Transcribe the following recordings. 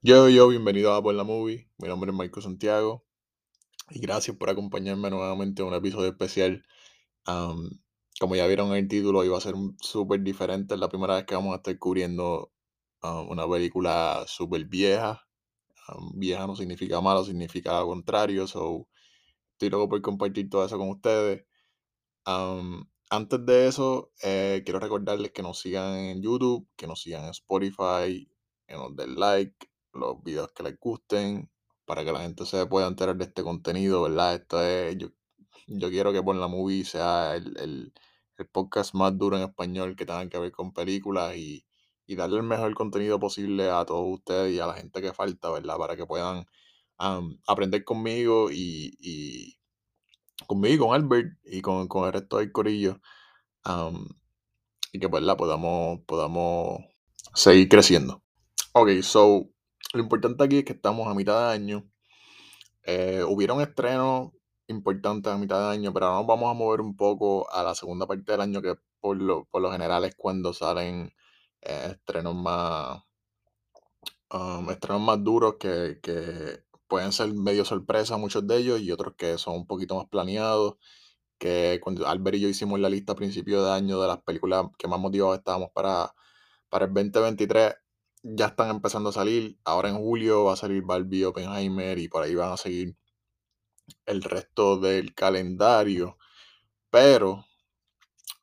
Yo, yo, bienvenido a Por la Movie. Mi nombre es Marco Santiago y gracias por acompañarme nuevamente en un episodio especial. Am, como ya vieron en el título, iba a ser súper diferente. Es la primera vez que vamos a estar cubriendo una película súper vieja. Am, vieja no significa malo, significa contrario. So, estoy loco por compartir todo eso con ustedes. Antes de eso, eh, quiero recordarles que nos sigan en YouTube, que nos sigan en Spotify, que nos den like, los videos que les gusten, para que la gente se pueda enterar de este contenido, ¿verdad? Esto es, yo, yo quiero que Por la Movie sea el, el- podcast más duro en español que tenga que ver con películas y, y darle el mejor contenido posible a todos ustedes y a la gente que falta, ¿verdad? Para que puedan am, aprender conmigo y, y conmigo, con Albert y con, con el resto del corillo am, y que la podamos, podamos seguir creciendo. Ok, so lo importante aquí es que estamos a mitad de año. Eh, hubieron estrenos importantes a mitad de año, pero ahora nos vamos a mover un poco a la segunda parte del año, que por lo, por lo general es cuando salen eh, estrenos más, um, estrenos más duros que, que pueden ser medio sorpresa muchos de ellos y otros que son un poquito más planeados que cuando Albert y yo hicimos la lista a principio de año de las películas que más motivados estábamos para, para el 2023, ya están empezando a salir. Ahora en julio va a salir Barbie, Oppenheimer y por ahí van a seguir el resto del calendario. Pero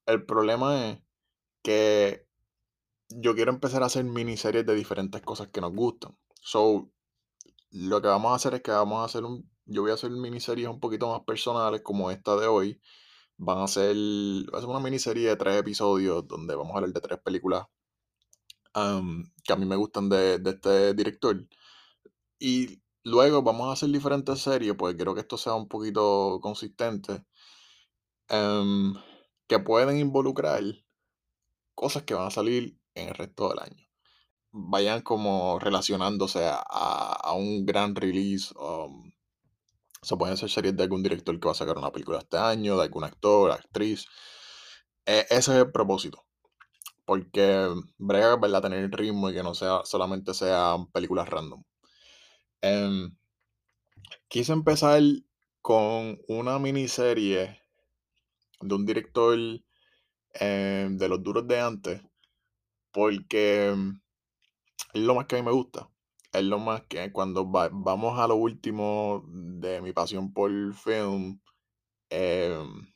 el problema es que yo quiero empezar a hacer miniseries de diferentes cosas que nos gustan. So, lo que vamos a hacer es que vamos a hacer un, yo voy a hacer miniseries un poquito más personales como esta de hoy, Van a ser, va a ser una miniserie de tres episodios donde vamos a hablar de tres películas am, que a mí me gustan de, de este director. Y luego vamos a hacer diferentes series, pues quiero que esto sea un poquito consistente, em, que pueden involucrar cosas que van a salir en el resto del año. Vayan como relacionándose a, a un gran release. um, se pueden hacer series de algún director que va a sacar una película este año, de algún actor, actriz. E- ese es el propósito. Porque brega, ¿verdad? Tener el ritmo y que no sea solamente sean películas random. Em, quise empezar con una miniserie de un director em, de los duros de antes, porque em, es lo más que a mí me gusta. Es lo más que cuando va- vamos a lo último de mi pasión por film, em,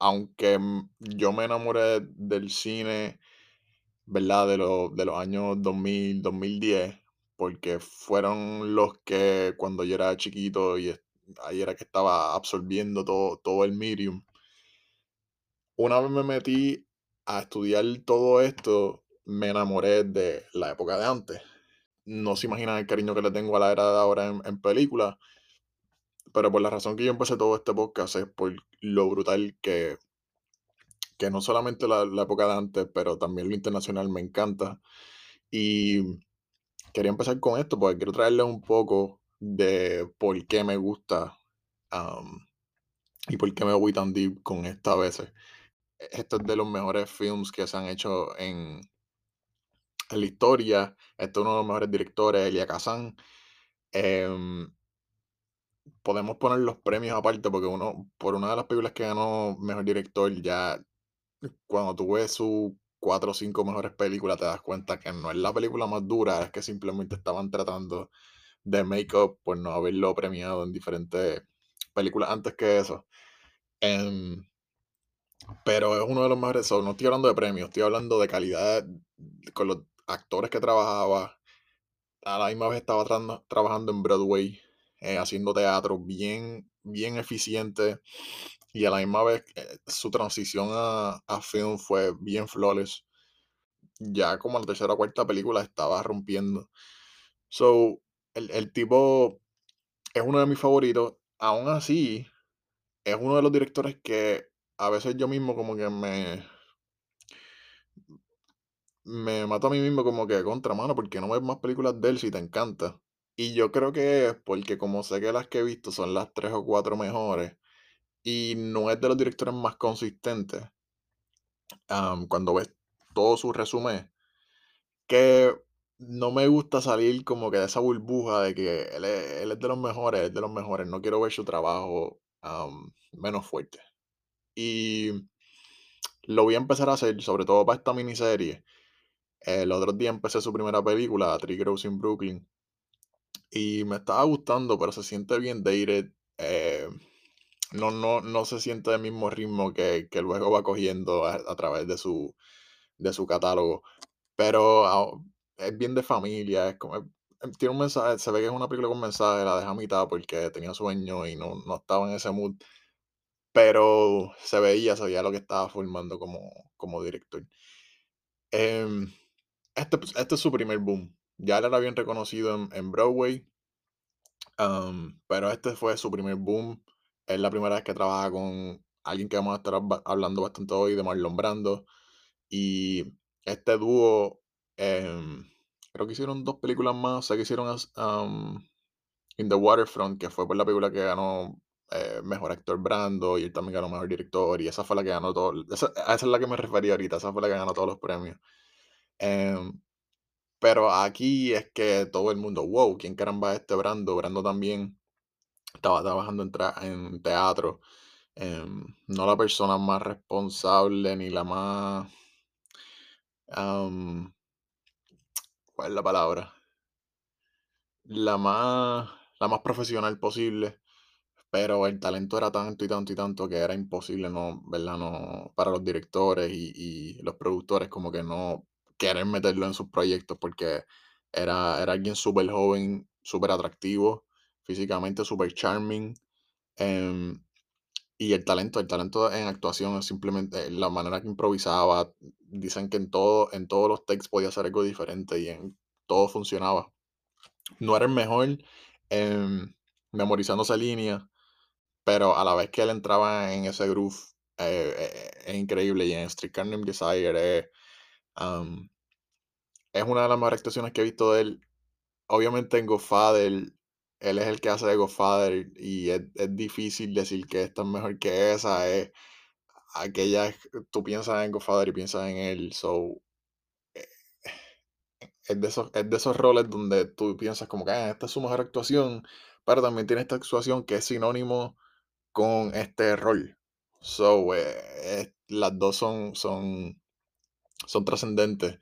aunque mm, yo me enamoré del cine ¿verdad? De, los de los años 2000, 2010, porque fueron los que cuando yo era chiquito y ahí era que estaba absorbiendo todo, todo el medium. Una vez me metí a estudiar todo esto, me enamoré de la época de antes. No se imaginan el cariño que le tengo a la era de ahora en, en películas, pero por la razón que yo empecé todo este podcast es por lo brutal que, que no solamente la, la época de antes, pero también lo internacional me encanta. Y quería empezar con esto porque quiero traerles un poco de por qué me gusta am, y por qué me voy tan deep con esta a veces. Este es de los mejores films que se han hecho en, en la historia. Este es uno de los mejores directores, Elia Kazan. Em, podemos poner los premios aparte porque uno, por una de las películas que ganó mejor director, ya cuando tú ves sus cuatro o cinco mejores películas te das cuenta que no es la película más dura, es que simplemente estaban tratando de make-up por no haberlo premiado en diferentes películas antes que eso. Em, pero es uno de los mejores. so, no estoy hablando de premios, estoy hablando de calidad con los actores que trabajaba. A la misma vez estaba tra- trabajando en Broadway, eh, haciendo teatro bien, bien eficiente. Y a la misma vez eh, su transición a, a film fue bien flawless. Ya como la tercera o cuarta película estaba rompiendo. So, el, el tipo es uno de mis favoritos. Aún así, es uno de los directores que a veces yo mismo como que me, me mato a mí mismo como que contra mano, porque no ves más películas de él si te encanta. Y yo creo que es porque como sé que las que he visto son las tres o cuatro mejores y no es de los directores más consistentes, cuando ves todo su resumen, que no me gusta salir como que de esa burbuja de que él es, él es de los mejores, es de los mejores. No quiero ver su trabajo menos fuerte. Y lo voy a empezar a hacer, sobre todo para esta miniserie. El otro día empecé su primera película, Three Girls in Brooklyn, y me estaba gustando, pero se siente bien dated. eh, no, no, no se siente del mismo ritmo que, que luego va cogiendo a, través de su, de su catálogo. Pero ah, es bien de familia, es como, em, tiene un mensaje, se ve que es una película con mensaje, la deja a mitad porque tenía sueño y no, no estaba en ese mood. Pero se veía, se veía lo que estaba formando como, como director. Em, este, este es su primer boom. Ya él era bien reconocido en, Broadway, pero este fue su primer boom. Es la primera vez que trabaja con alguien que vamos a estar hab- hablando bastante hoy, de Marlon Brando. Y este dúo, em, creo que hicieron dos películas más. Sé que hicieron am, In the Waterfront, que fue la película que ganó eh, Mejor Actor Brando, y él también ganó Mejor Director, y esa fue la que ganó todo. Esa, esa es la que me refería ahorita, esa fue la que ganó todos los premios. Em, pero aquí es que todo el mundo, wow, ¿quién caramba es este Brando? Brando también estaba trabajando en, teatro. em, no la persona más responsable ni la más... ¿cuál es la palabra? La más, la más profesional posible. Pero el talento era tanto y tanto y tanto que era imposible, no, ¿verdad? No, para los directores y los productores como que no querer meterlo en sus proyectos porque era, era alguien súper joven, súper atractivo, físicamente súper charming. em, y el talento, el talento en actuación es simplemente la manera que improvisaba. Dicen que en todo, en todos los takes podía hacer algo diferente y en todo funcionaba. No era el mejor em, memorizándose líneas pero a la vez que él entraba en ese groove, eh, eh, es increíble. Y en Street Carnage Desire es, una de las mejores actuaciones que he visto de él. Obviamente en Godfather, él es el que hace de Godfather y es, es difícil decir que esta es mejor que esa. Es aquella, tú piensas en Godfather y piensas en él. So, eh, es de esos, es de esos roles donde tú piensas como que "Ah, esta es su mejor actuación, pero también tiene esta actuación que es sinónimo con este rol. So, eh, eh, las dos son, son, son trascendentes.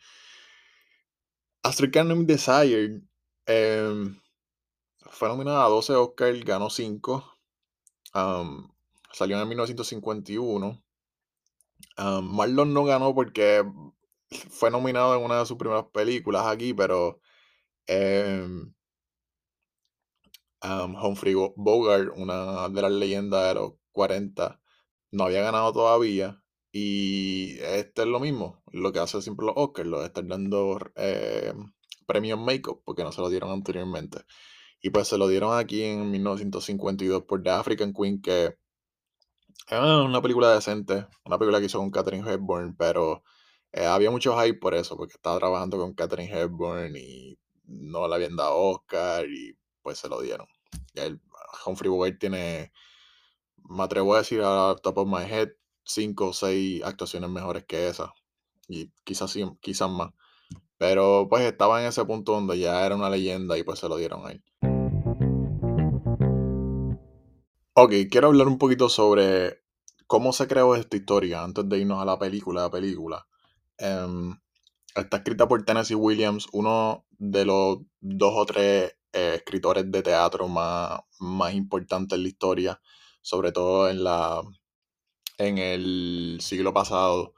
Astrid Carnum Desire em, fue nominada a 12 Oscars, ganó 5. am, salió en 1951. Am, Marlon no ganó porque fue nominado en una de sus primeras películas aquí, pero em, Humphrey Bo- Bogart, una de las leyendas de los 40, no había ganado todavía. Y este es lo mismo, lo que hace siempre los Oscars, lo de estar dando eh, premios make-up, porque no se lo dieron anteriormente. Y pues se lo dieron aquí en 1952 por The African Queen, que es una película decente, una película que hizo con Katherine Hepburn, pero eh, había mucho hype por eso, porque estaba trabajando con Katherine Hepburn y no le habían dado Oscar y pues se lo dieron. Y el, Humphrey Bogart tiene me atrevo a decir a top of my head, cinco o seis actuaciones mejores que esa. Y quizás quizás más. Pero pues estaba en ese punto donde ya era una leyenda y pues se lo dieron a él. Ok, quiero hablar un poquito sobre cómo se creó esta historia antes de irnos a la película. La película. Em, está escrita por Tennessee Williams, uno de los dos o tres eh, escritores de teatro más, más importantes en la historia, sobre todo en la en el siglo pasado.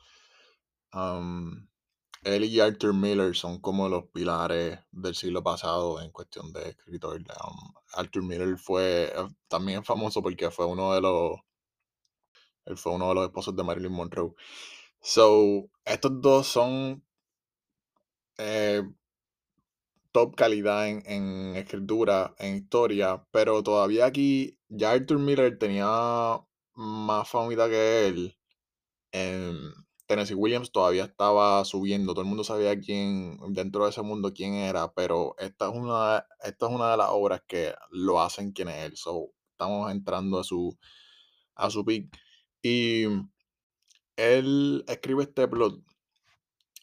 Am, él y Arthur Miller son como los pilares del siglo pasado en cuestión de escritor. Am, Arthur Miller fue eh, también famoso porque fue uno de los él fue uno de los esposos de Marilyn Monroe. So, estos dos son eh, top calidad en escritura, en historia, pero todavía aquí ya Arthur Miller tenía más famita que él. em, Tennessee Williams todavía estaba subiendo, todo el mundo sabía quién, dentro de ese mundo quién era, pero esta es una, esta es una de las obras que lo hacen quién es él. So, estamos entrando a su, a su peak. Y él escribe este plot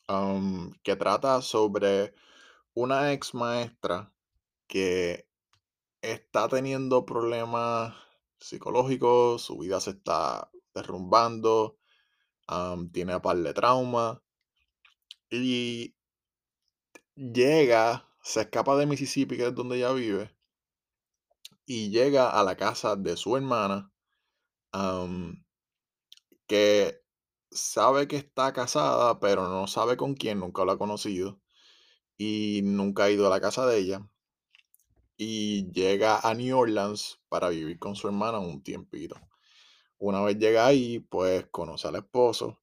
um, que trata sobre una ex maestra que está teniendo problemas psicológicos, su vida se está derrumbando, tiene par de trauma y llega, se escapa de Mississippi, que es donde ella vive, y llega a la casa de su hermana, que sabe que está casada, pero no sabe con quién, nunca lo ha conocido y nunca ha ido a la casa de ella. Y llega a New Orleans para vivir con su hermana un tiempito. Una vez llega ahí, pues conoce al esposo,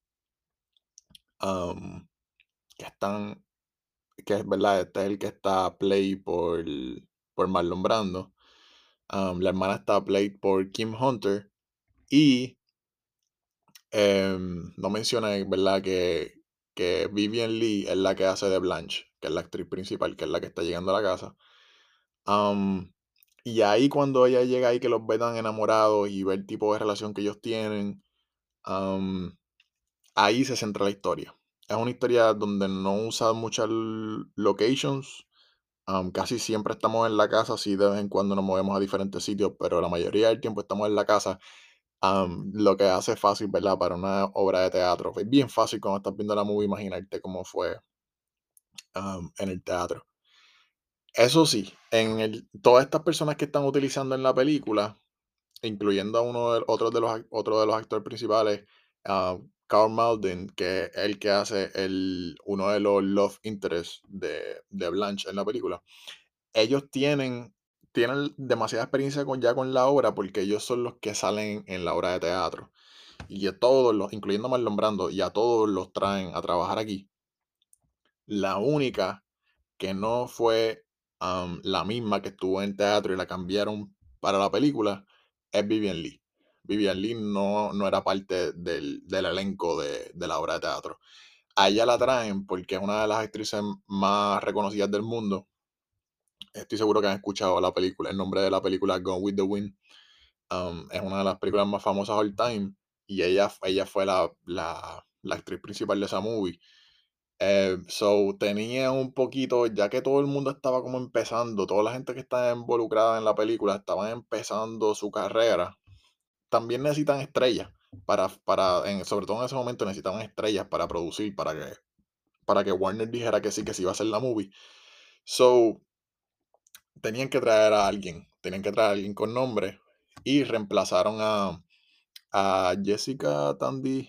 que están, que es verdad, este es el que está play por, por Marlon Brando. La hermana está play por Kim Hunter. Y em, no mencioné, ¿verdad? Que, que Vivian Lee es la que hace de Blanche, que es la actriz principal, que es la que está llegando a la casa. Am, y ahí cuando ella llega ahí que los ve tan enamorados y ve el tipo de relación que ellos tienen, ahí se centra la historia. Es una historia donde no usa muchas locations. am, casi siempre estamos en la casa, sí de vez en cuando nos movemos a diferentes sitios, pero la mayoría del tiempo estamos en la casa. am, lo que hace fácil, ¿verdad? Para una obra de teatro. Es bien fácil cuando estás viendo la movie imaginarte cómo fue am, en el teatro. Eso sí, en el, todas estas personas que están utilizando en la película, incluyendo a uno de, otro, de los, de los actores principales, ah, Carl Malden, que es el que hace el, uno de los love interests de, de Blanche en la película, ellos tienen, tienen demasiada experiencia con, ya con la obra porque ellos son los que salen en la obra de teatro. Y a todos los, incluyendo a Marlon Brando, y a todos los traen a trabajar aquí. La única que no fue la misma que estuvo en teatro y la cambiaron para la película es Vivian Lee. Vivian Lee no, no era parte del, del elenco de, de la obra de teatro. A ella la traen porque es una de las actrices más reconocidas del mundo. Estoy seguro que han escuchado la película. El nombre de la película Gone with the Wind es una de las películas más famosas all time. Y ella, ella fue la, la, la actriz principal de esa movie. Eh, so tenía un poquito, ya que todo el mundo estaba como empezando, toda la gente que está involucrada en la película estaban empezando su carrera, también necesitan estrellas para, para en- sobre todo en ese momento necesitaban estrellas para producir, para que, para que Warner dijera que sí, que sí iba a hacer la movie. So, tenían que traer a alguien, tenían que traer a alguien con nombre y reemplazaron a, a Jessica Tandy,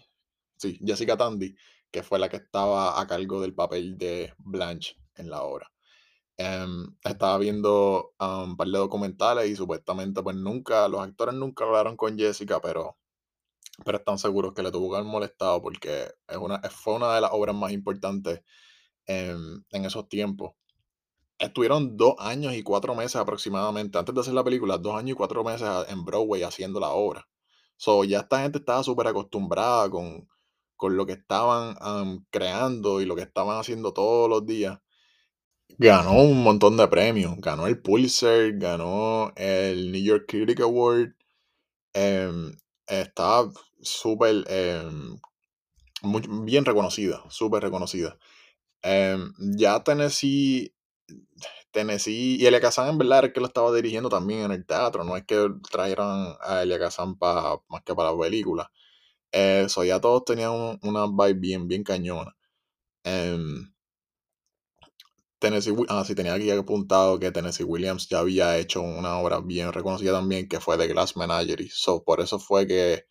sí, Jessica Tandy, que fue la que estaba a cargo del papel de Blanche en la obra. Em, estaba viendo ah, un par de documentales y supuestamente pues nunca, los actores nunca hablaron con Jessica, pero, pero están seguros que le tuvo que haber molestado porque es una, fue una de las obras más importantes en, en esos tiempos. Estuvieron dos años y cuatro meses aproximadamente, antes de hacer la película, dos años y cuatro meses en Broadway haciendo la obra. So, ya esta gente estaba súper acostumbrada con, con lo que estaban am, creando y lo que estaban haciendo todos los días. Ganó un montón de premios. Ganó el Pulitzer, ganó el New York Critic Award. em, está súper em, bien reconocida, súper reconocida. Em, ya Tennessee, Tennessee y Elia Kazan en verdad era que lo estaba dirigiendo también en el teatro. No es que trajeran a Elia Kazan pa- más que para la película. Eso, ya todos tenían un- una vibe bien, bien cañona. Em, Tennessee, ah, sí, tenía aquí apuntado que Tennessee Williams ya había hecho una obra bien reconocida también, que fue The Glass Menagerie. So, por eso fue que,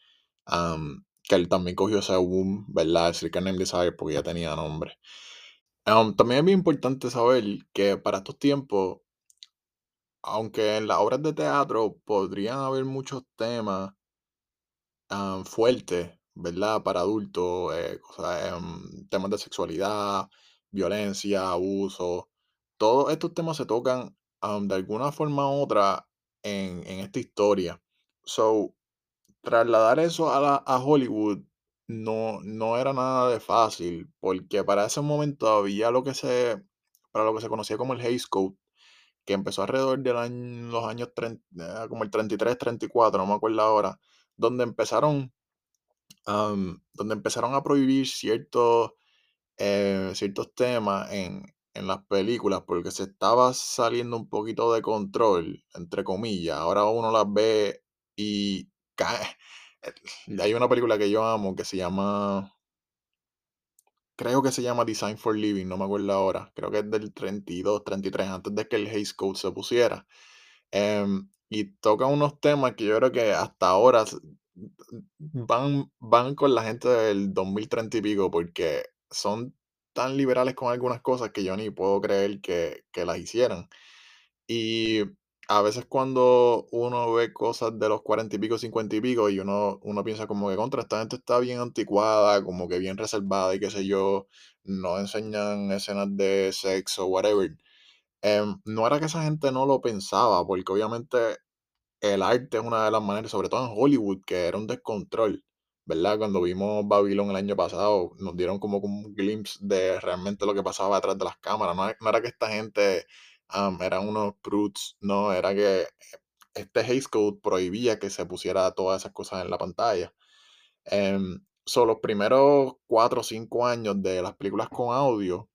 que él también cogió ese boom, ¿verdad? El Circle Name Desire, porque ya tenía nombre. Am, también es bien importante saber que para estos tiempos, aunque en las obras de teatro podrían haber muchos temas ah, fuertes, ¿verdad? Para adultos, eh, em, temas de sexualidad, violencia, abuso. Todos estos temas se tocan de alguna forma u otra en, esta historia. So, trasladar eso a, la- Hollywood no, no era nada de fácil, porque para ese momento había lo que se, para lo que se conocía como el Hays Code, que empezó alrededor de los años 30, eh, como el 33, 34, no me acuerdo ahora, donde empezaron donde empezaron a prohibir ciertos, eh, ciertos temas en, en las películas porque se estaba saliendo un poquito de control, entre comillas. Ahora uno las ve y cae. Hay una película que yo amo que se llama. Creo que se llama Design for Living, no me acuerdo ahora. Creo que es del 32, 33, antes de que el Haze Code se pusiera. Em, y toca unos temas que yo creo que hasta ahora van, van con la gente del 2030 y pico, porque son tan liberales con algunas cosas que yo ni puedo creer que, que las hicieran. Y a veces cuando uno ve cosas de los 40 y pico, 50 y pico, y uno, uno piensa como que contra esta gente está bien anticuada, como que bien reservada y qué sé yo, no enseñan escenas de sexo, whatever. Em, no era que esa gente no lo pensaba, porque obviamente el arte es una de las maneras, sobre todo en Hollywood, que era un descontrol, ¿verdad? Cuando vimos Babylon el año pasado, nos dieron como un glimpse de realmente lo que pasaba detrás de las cámaras. No, no era que esta gente eran unos brutes, no, era que este Haze Code prohibía que se pusiera todas esas cosas en la pantalla. Em, son los primeros cuatro o cinco años de las películas con audio,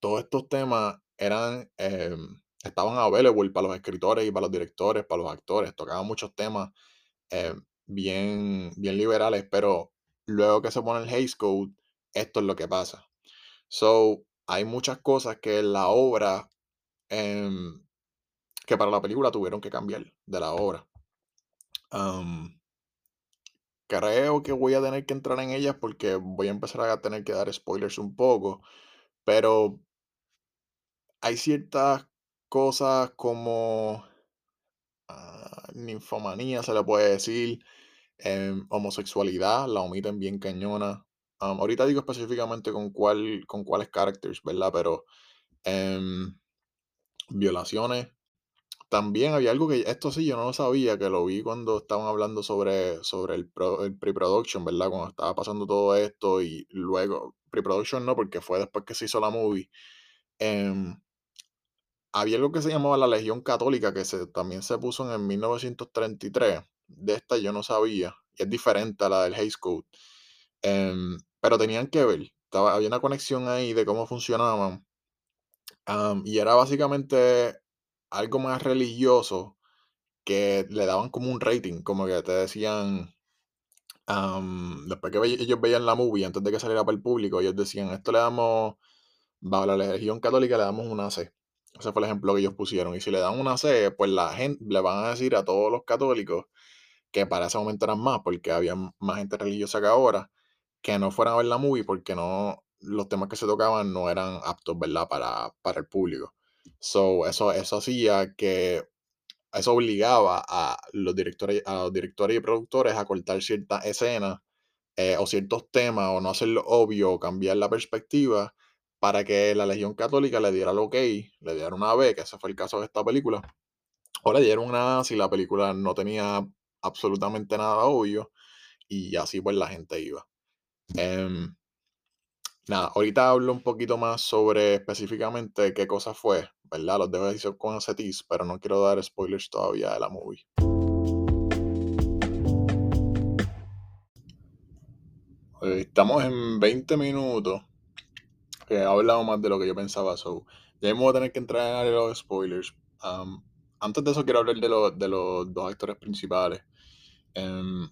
todos estos temas eran, em, estaban available para los escritores y para los directores, para los actores, tocaban muchos temas em, bien, bien liberales, pero luego que se pone el Haze Code, esto es lo que pasa. So, hay muchas cosas que la obra Em, que para la película tuvieron que cambiar de la obra. creo que voy a tener que entrar en ellas porque voy a empezar a tener que dar spoilers un poco, pero hay ciertas cosas como ah, ninfomanía, se le puede decir, em, homosexualidad, la omiten bien cañona. ahorita digo específicamente con, cuál, con cuáles characters, ¿verdad? Pero em, violaciones. También había algo que, esto sí, yo no lo sabía, que lo vi cuando estaban hablando sobre, sobre el, el pre-production, ¿verdad? Cuando estaba pasando todo esto y luego, pre-production no, porque fue después que se hizo la movie. Em, había algo que se llamaba la Legión Católica, que se, también se puso en el 1933. De esta yo no sabía, y es diferente a la del Hays Code. Em, pero tenían que ver, estaba, había una conexión ahí de cómo funcionaban y era básicamente algo más religioso que le daban como un rating, como que te decían, después que ellos veían la movie, antes de que saliera para el público, ellos decían, esto le damos, bajo la religión católica le damos una C. Ese fue el ejemplo que ellos pusieron. Y si le dan una C, pues la gente le van a decir a todos los católicos que para ese momento eran más, porque había más gente religiosa que ahora, que no fueran a ver la movie porque no, los temas que se tocaban no eran aptos, ¿verdad? Para, para el público. So, eso, eso hacía que eso obligaba a los directores, a los directores y productores a cortar ciertas escenas eh, o ciertos temas o no hacerlo obvio o cambiar la perspectiva para que la Legión Católica le diera el ok, le diera una B, que ese fue el caso de esta película, o le dieron una A si la película no tenía absolutamente nada obvio y así pues la gente iba. Em, Nada, ahorita hablo un poquito más sobre específicamente qué cosa fue, ¿verdad? Los dejo decir con ese pero no quiero dar spoilers todavía de la movie. Estamos en 20 minutos. He hablado más de lo que yo pensaba. So, ya me voy a tener que entrar en los spoilers. antes de eso, quiero hablar de, de los dos actores principales. Em,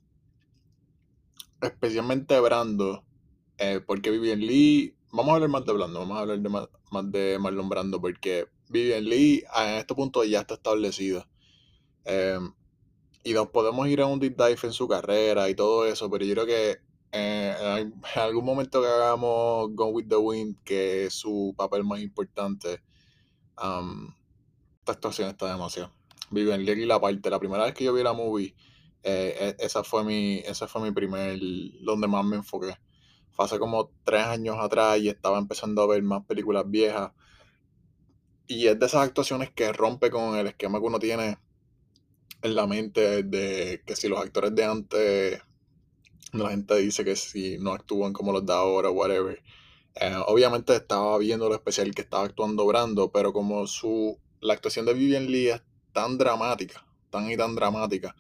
especialmente Brando eh, porque Vivian Lee, vamos a hablar más de Blando, vamos a hablar de más, de Marlon Brando, porque Vivian Lee en este punto ya está establecida. Em, y nos podemos ir a un deep dive en su carrera y todo eso, pero yo creo que eh, en algún momento que hagamos Gone with the Wind, que es su papel más importante, esta actuación está demasiado. Vivian Lee y la parte, la primera vez que yo vi la movie, eh, e, esa fue mi, esa fue mi primer, donde más me enfoqué fue hace como tres años atrás y estaba empezando a ver más películas viejas. Y es de esas actuaciones que rompe con el esquema que uno tiene en la mente de que si los actores de antes, la gente dice que si no actúan como los de ahora, whatever. Eh, obviamente estaba viendo lo especial que estaba actuando Brando, pero como su la actuación de Vivian Lee es tan dramática, tan y tan dramática,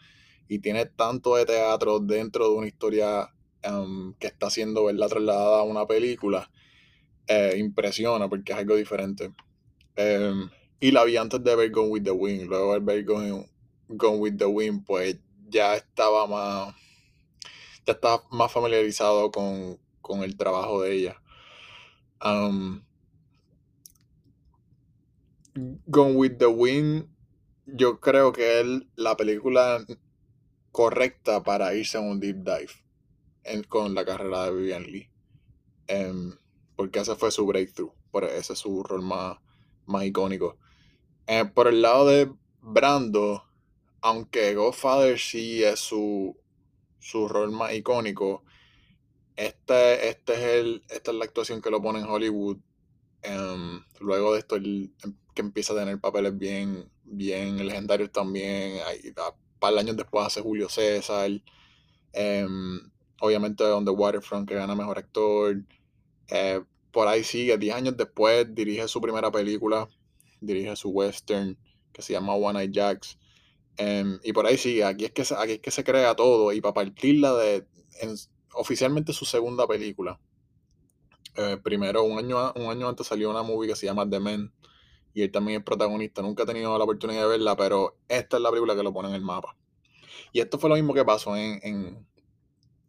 y tiene tanto de teatro dentro de una historia Em, que está siendo ¿verdad? trasladada a una película, eh, impresiona porque es algo diferente. Em, y la vi antes de ver Gone with the Wind. Luego de ver Gone, Gone with the Wind, pues ya estaba más. Ya estaba más familiarizado con, con el trabajo de ella. Um, Gone with the Wind, yo creo que es la película correcta para irse a un deep dive con la carrera de Vivian Lee. Em, porque ese fue su breakthrough. Por ese es su rol más, más icónico. Eh, por el lado de Brando, aunque Godfather sí es su, su rol más icónico, este, este es el, esta es la actuación que lo pone en Hollywood. Em, luego de esto, em, que empieza a tener papeles bien, bien legendarios también. Hay, par de años después hace Julio César. Em, obviamente On the Waterfront que gana Mejor Actor. Eh, por ahí sigue, 10 años después dirige su primera película, dirige su western que se llama One Eye Jacks. Y por ahí sigue, aquí es, que, aquí es que se crea todo y para partirla de oficialmente su segunda película. Eh, primero, un año, un año antes salió una movie que se llama The Men, y él también es protagonista. Nunca he tenido la oportunidad de verla, pero esta es la película que lo pone en el mapa. Y esto fue lo mismo que pasó en, en,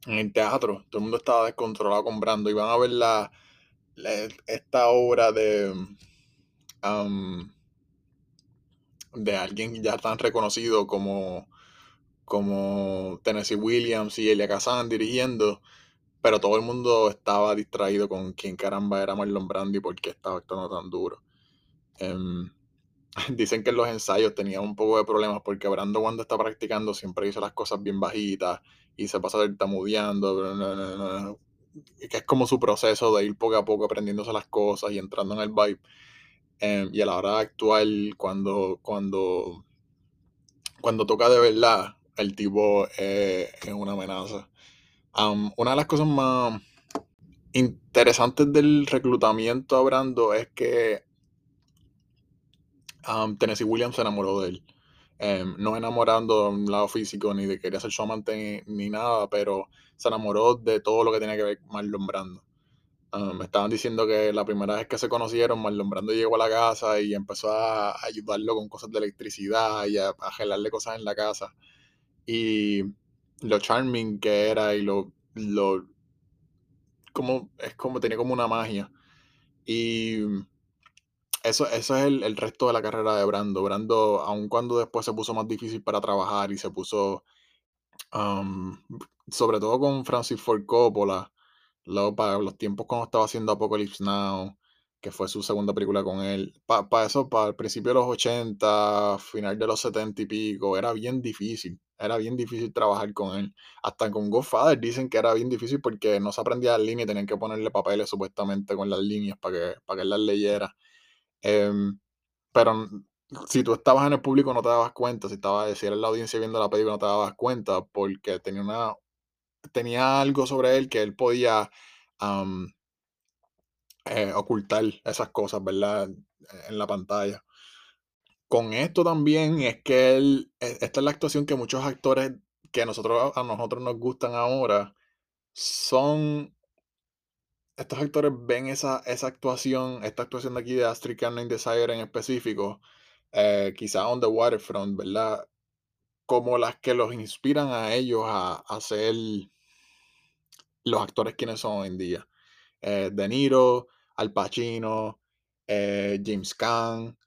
el teatro. Todo el mundo estaba descontrolado comprando. Y van a ver la, esta obra de, um, de alguien ya tan reconocido como, como Tennessee Williams y Elia Kazan dirigiendo. Pero todo el mundo estaba distraído con quién caramba era Marlon Brando y por qué estaba actuando tan duro. Em, dicen que en los ensayos tenía un poco de problemas porque Brando cuando está practicando siempre dice las cosas bien bajitas y se pasa tartamudeando, que es como su proceso de ir poco a poco aprendiéndose las cosas y entrando en el vibe. Em, y a la hora de actuar, cuando, cuando, cuando toca de verdad, el tipo es una amenaza. una de las cosas más interesantes del reclutamiento a Brando es que Tennessee Williams se enamoró de él. Em, no enamorando de un lado físico ni de querer ser su amante ni, nada, pero se enamoró de todo lo que tenía que ver con Marlon Brando. Me estaban diciendo que la primera vez que se conocieron, Marlon Brando llegó a la casa y empezó a ayudarlo con cosas de electricidad y a, a cosas en la casa. Y lo charming que era y lo, lo como es como tenía como una magia. Y eso, eso es el, resto de la carrera de Brando. Brando, aun cuando después se puso más difícil para trabajar y se puso, sobre todo con Francis Ford Coppola, luego para los tiempos cuando estaba haciendo Apocalypse Now, que fue su segunda película con él. Para eso, para el principio de los 80, final de los 70 y pico, era bien difícil. Era bien difícil trabajar con él. Hasta con Godfather dicen que era bien difícil porque no se aprendía las líneas y tenían que ponerle papeles supuestamente con las líneas para que, que él las leyera. Em, pero si tú estabas en el público no te dabas cuenta, si, estaba, si en la audiencia viendo la película no te dabas cuenta, porque tenía, una, tenía algo sobre él que él podía eh, ocultar esas cosas, ¿verdad? En la pantalla. Con esto también es que él, e, esta es la actuación que muchos actores que nosotros, a nosotros nos gustan ahora son estos actores ven esa, esa actuación, esta actuación de aquí de Astrid Carney Desire en específico, eh, quizá on the waterfront, ¿verdad? Como las que los inspiran a ellos a, ser los actores quienes son hoy en día. Eh, de Niro, Al Pacino, eh, James Caan.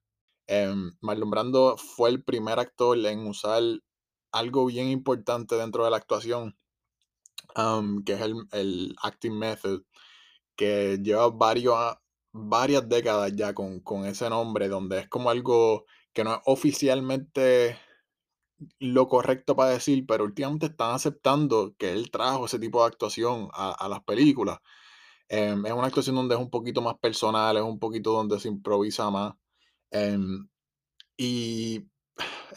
Brando fue el primer actor en usar algo bien importante dentro de la actuación, que es el, el acting method que lleva varios, varias décadas ya con, ese nombre, donde es como algo que no es oficialmente lo correcto para decir, pero últimamente están aceptando que él trajo ese tipo de actuación a, las películas. Em, es una actuación donde es un poquito más personal, es un poquito donde se improvisa más. Em, y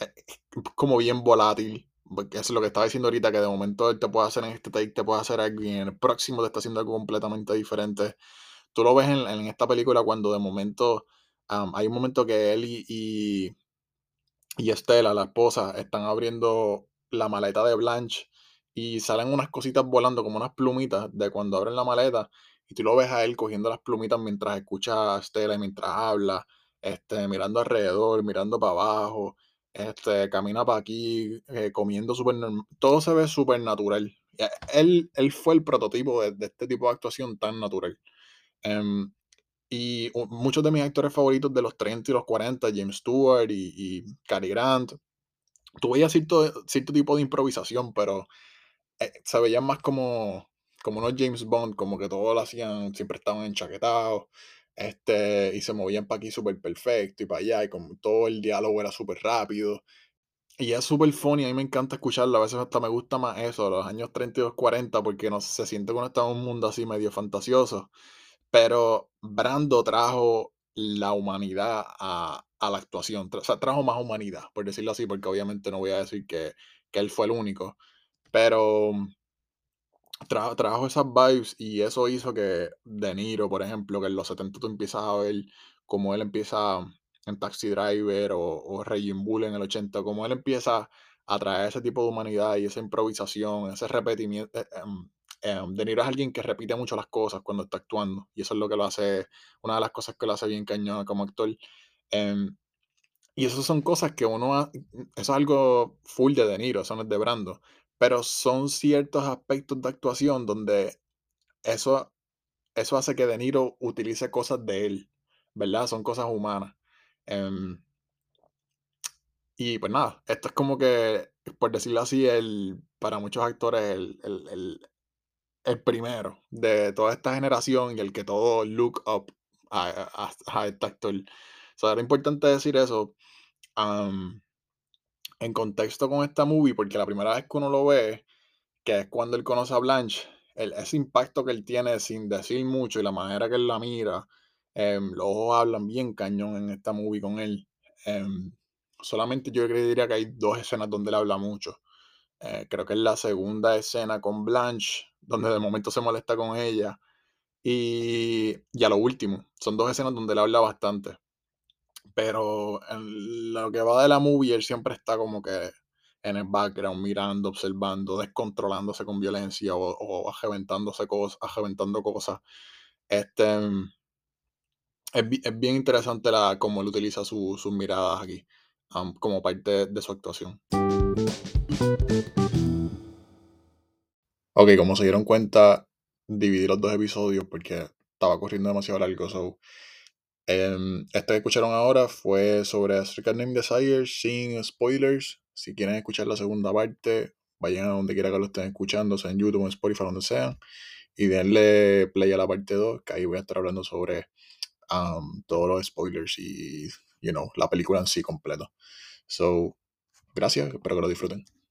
eh, como bien volátil. Porque eso es lo que estaba diciendo ahorita, que de momento él te puede hacer en este take, te puede hacer algo y en el próximo te está haciendo algo completamente diferente. Tú lo ves en, esta película cuando de momento hay un momento que él y, y, y, Estela, la esposa, están abriendo la maleta de Blanche y salen unas cositas volando como unas plumitas de cuando abren la maleta y tú lo ves a él cogiendo las plumitas mientras escucha a Stella y mientras habla, este, mirando alrededor, mirando para abajo, este, camina para aquí, eh, comiendo súper Todo se ve súper natural. Él, él fue el prototipo de, este tipo de actuación tan natural. Em, y muchos de mis actores favoritos de los 30 y los 40, James Stewart y, Cary Grant, veías cierto, cierto tipo de improvisación, pero eh, se veían más como, como unos James Bond, como que todo lo hacían, siempre estaban enchaquetados, este, y se movían para aquí súper perfecto y para allá, y como todo el diálogo era súper rápido. Y es súper funny, a mí me encanta escucharlo, a veces hasta me gusta más eso, los años 32, 40, porque no se siente que uno está en un mundo así medio fantasioso. Pero Brando trajo la humanidad a, la actuación, o sea, trajo más humanidad, por decirlo así, porque obviamente no voy a decir que, que él fue el único, pero trajo, esas vibes y eso hizo que De Niro, por ejemplo, que en los 70 tú empiezas a ver como él empieza en Taxi Driver o, o Raging Bull en el 80, como él empieza a traer ese tipo de humanidad y esa improvisación, ese repetimiento. Em, de Niro es alguien que repite mucho las cosas cuando está actuando y eso es lo que lo hace, una de las cosas que lo hace bien cañón como actor. Em, y eso son cosas que uno, eso es algo full de De Niro, eso no es de Brando pero son ciertos aspectos de actuación donde eso, eso hace que De Niro utilice cosas de él, ¿verdad? Son cosas humanas. Em, y pues nada, esto es como que, por decirlo así, el, para muchos actores el, primero de toda esta generación y el que todo look up a, este actor. O era importante decir eso en contexto con esta movie, porque la primera vez que uno lo ve, que es cuando él conoce a Blanche, el, ese impacto que él tiene sin decir mucho y la manera que él la mira, em, los ojos hablan bien cañón en esta movie con él. Em, solamente yo diría que hay dos escenas donde él habla mucho. Eh, creo que es la segunda escena con Blanche, donde de momento se molesta con ella. Y, y a lo último, son dos escenas donde él habla bastante. Pero en lo que va de la movie, él siempre está como que en el background, mirando, observando, descontrolándose con violencia o, o cosas, ajeventando cosas. Este, es, bien interesante la, cómo él utiliza sus miradas aquí como parte de, su actuación. Ok, como se dieron cuenta, dividí los dos episodios porque estaba corriendo demasiado largo. So, este que escucharon ahora fue sobre African Name Desire sin spoilers. Si quieren escuchar la segunda parte, vayan a donde quiera que lo estén escuchando, sea en YouTube, en Spotify, donde sean, y denle play a la parte 2, que ahí voy a estar hablando sobre todos los spoilers y, you know, la película en sí completo. So, gracias, espero que lo disfruten.